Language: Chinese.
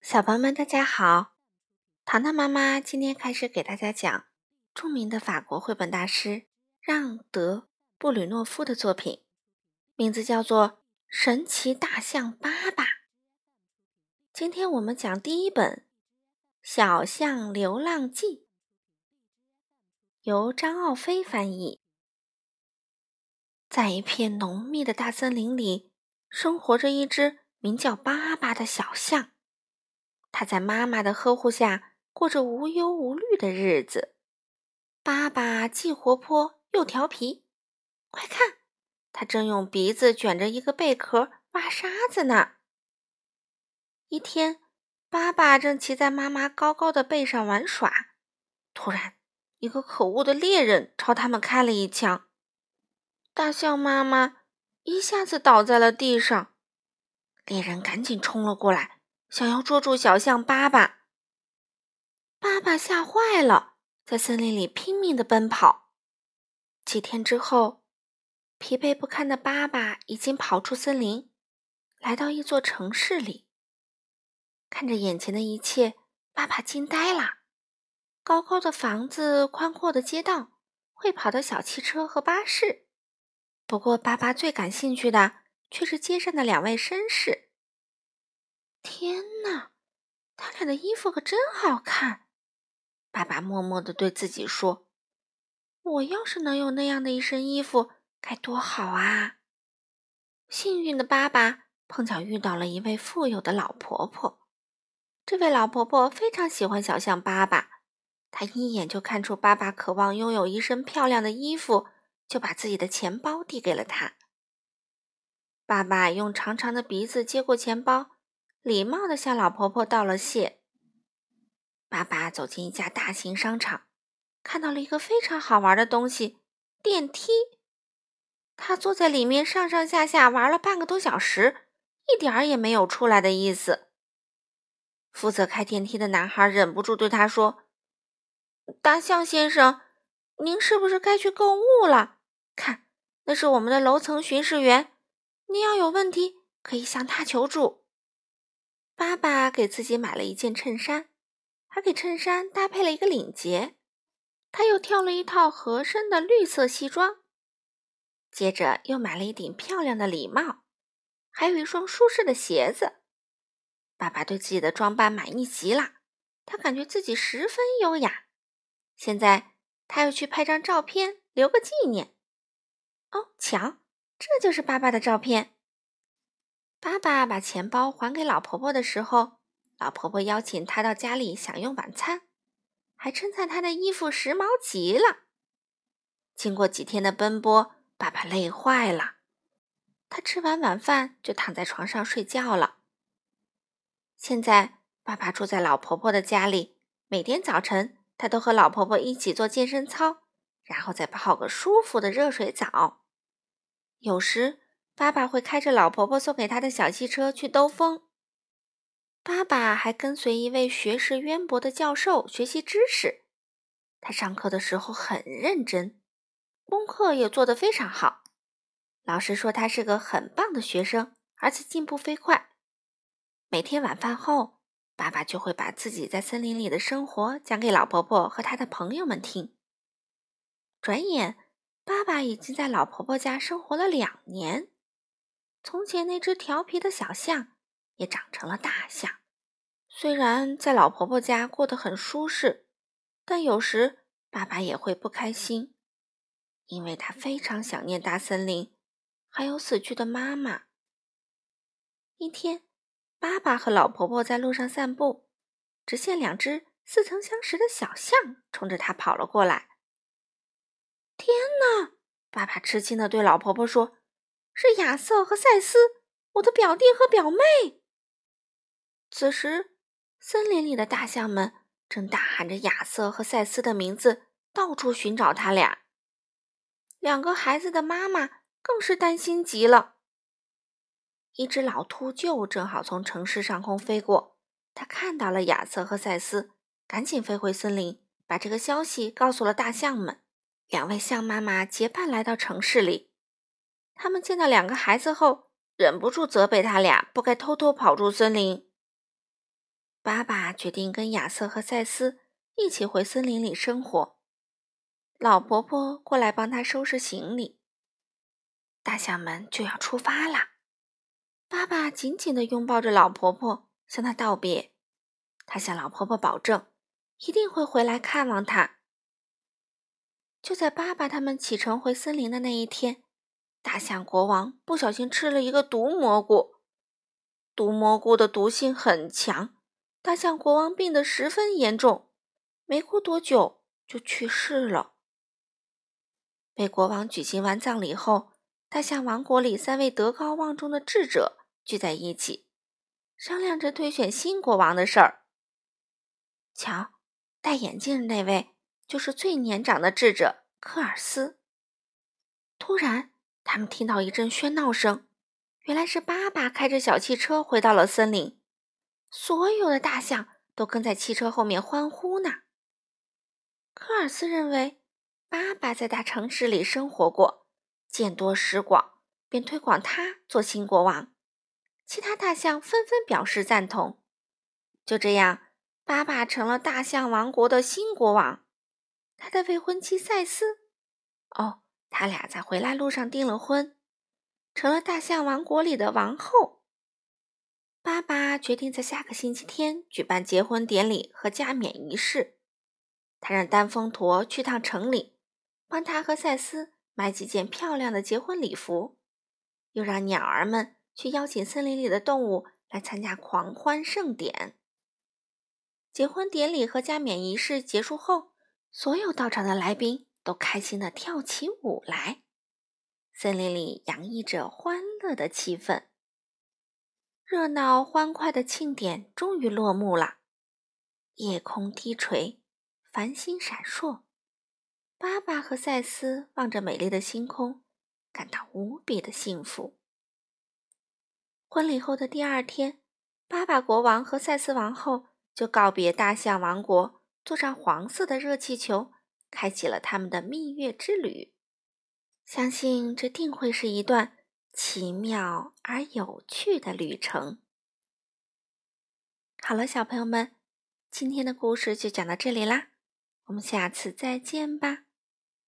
小朋友们，大家好！糖糖妈妈今天开始给大家讲著名的法国绘本大师让·德·布吕诺夫的作品，名字叫做《神奇大象巴巴》。今天我们讲第一本《小象流浪记》，由张奥飞翻译。在一片浓密的大森林里，生活着一只名叫巴巴的小象。他在妈妈的呵护下过着无忧无虑的日子。爸爸既活泼又调皮，快看，他正用鼻子卷着一个贝壳挖沙子呢。一天，爸爸正骑在妈妈高高的背上玩耍，突然，一个可恶的猎人朝他们开了一枪，大象妈妈一下子倒在了地上。猎人赶紧冲了过来。想要捉住小象巴巴，巴巴吓坏了，在森林里拼命的奔跑。几天之后，疲惫不堪的巴巴已经跑出森林，来到一座城市里。看着眼前的一切，巴巴惊呆了：高高的房子、宽阔的街道、会跑的小汽车和巴士。不过，巴巴最感兴趣的却是街上的两位绅士。天哪，他俩的衣服可真好看！爸爸默默地对自己说：“我要是能有那样的一身衣服，该多好啊！”幸运的爸爸碰巧遇到了一位富有的老婆婆。这位老婆婆非常喜欢小象巴巴，她一眼就看出爸爸渴望拥有一身漂亮的衣服，就把自己的钱包递给了他。爸爸用长长的鼻子接过钱包。礼貌地向老婆婆道了谢。爸爸走进一家大型商场，看到了一个非常好玩的东西——电梯。他坐在里面上上下下玩了半个多小时，一点儿也没有出来的意思。负责开电梯的男孩忍不住对他说：“大象先生，您是不是该去购物了？看，那是我们的楼层巡视员，您要有问题可以向他求助。”爸爸给自己买了一件衬衫，还给衬衫搭配了一个领结。他又挑了一套合身的绿色西装，接着又买了一顶漂亮的礼帽，还有一双舒适的鞋子。爸爸对自己的装扮满意极了，他感觉自己十分优雅。现在他要去拍张照片，留个纪念。哦，瞧，这就是爸爸的照片。爸爸把钱包还给老婆婆的时候，老婆婆邀请他到家里享用晚餐，还称赞他的衣服时髦极了。经过几天的奔波，爸爸累坏了，他吃完晚饭就躺在床上睡觉了。现在，爸爸住在老婆婆的家里，每天早晨他都和老婆婆一起做健身操，然后再泡个舒服的热水澡。有时，爸爸会开着老婆婆送给他的小汽车去兜风。爸爸还跟随一位学识渊博的教授学习知识。他上课的时候很认真，功课也做得非常好。老师说他是个很棒的学生，而且进步飞快。每天晚饭后，爸爸就会把自己在森林里的生活讲给老婆婆和他的朋友们听。转眼，爸爸已经在老婆婆家生活了两年。从前那只调皮的小象也长成了大象。虽然在老婆婆家过得很舒适，但有时爸爸也会不开心，因为他非常想念大森林，还有死去的妈妈。一天，爸爸和老婆婆在路上散步，只见两只似曾相识的小象冲着他跑了过来。天哪！爸爸吃惊地对老婆婆说。是亚瑟和赛斯，我的表弟和表妹。此时，森林里的大象们正大喊着亚瑟和赛斯的名字，到处寻找他俩。两个孩子的妈妈更是担心极了。一只老秃鹫正好从城市上空飞过，它看到了亚瑟和赛斯，赶紧飞回森林，把这个消息告诉了大象们。两位象妈妈结伴来到城市里。他们见到两个孩子后，忍不住责备他俩不该偷偷跑出森林。爸爸决定跟亚瑟和赛斯一起回森林里生活。老婆婆过来帮他收拾行李。大象们就要出发啦！爸爸紧紧地拥抱着老婆婆，向她道别。他向老婆婆保证，一定会回来看望她。就在爸爸他们启程回森林的那一天，大象国王不小心吃了一个毒蘑菇。毒蘑菇的毒性很强，大象国王病得十分严重，没过多久就去世了。被国王举行完葬礼后，大象王国里三位德高望重的智者聚在一起，商量着推选新国王的事儿。瞧，戴眼镜那位就是最年长的智者科尔斯。突然，他们听到一阵喧闹声，原来是爸爸开着小汽车回到了森林，所有的大象都跟在汽车后面欢呼呢。科尔斯认为。爸爸在大城市里生活过，见多识广，便推广他做新国王。其他大象纷纷表示赞同。就这样，爸爸成了大象王国的新国王。他的未婚妻赛斯，哦，他俩在回来路上订了婚，成了大象王国里的王后。爸爸决定在下个星期天举办结婚典礼和加冕仪式。他让丹峰驼去趟城里。帮他和赛斯买几件漂亮的结婚礼服，又让鸟儿们去邀请森林里的动物来参加狂欢盛典。结婚典礼和加冕仪式结束后，所有到场的来宾都开心地跳起舞来，森林里洋溢着欢乐的气氛。热闹欢快的庆典终于落幕了，夜空低垂，繁星闪烁。爸爸和赛斯望着美丽的星空，感到无比的幸福。婚礼后的第二天，巴巴国王和赛斯王后就告别大象王国，坐上黄色的热气球，开启了他们的蜜月之旅。相信这定会是一段奇妙而有趣的旅程。好了，小朋友们，今天的故事就讲到这里啦，我们下次再见吧。